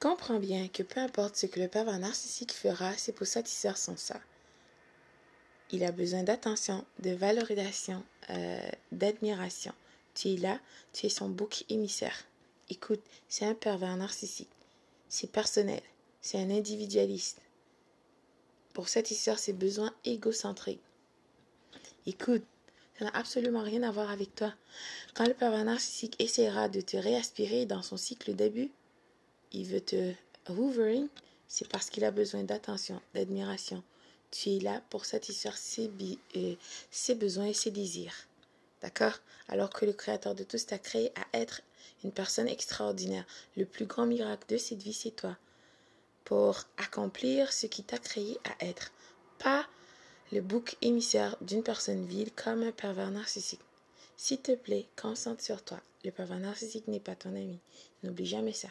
Comprends bien que peu importe ce que le pervers narcissique fera, c'est pour satisfaire son ça. Il a besoin d'attention, de valorisation, euh, d'admiration. Tu es là, tu es son bouc émissaire. Écoute, c'est un pervers narcissique. C'est personnel. C'est un individualiste. Pour satisfaire ses besoins égocentriques. Écoute, ça n'a absolument rien à voir avec toi. Quand le pervers narcissique essaiera de te réaspirer dans son cycle début, il veut te hoovering, c'est parce qu'il a besoin d'attention, d'admiration. Tu es là pour satisfaire ses, euh, ses besoins et ses désirs. D'accord? Alors que le Créateur de tous t'a créé à être une personne extraordinaire. Le plus grand miracle de cette vie, c'est toi. Pour accomplir ce qui t'a créé à être. Pas le bouc émissaire d'une personne vile comme un pervers narcissique. S'il te plaît, concentre sur toi. Le pervers narcissique n'est pas ton ami. N'oublie jamais ça.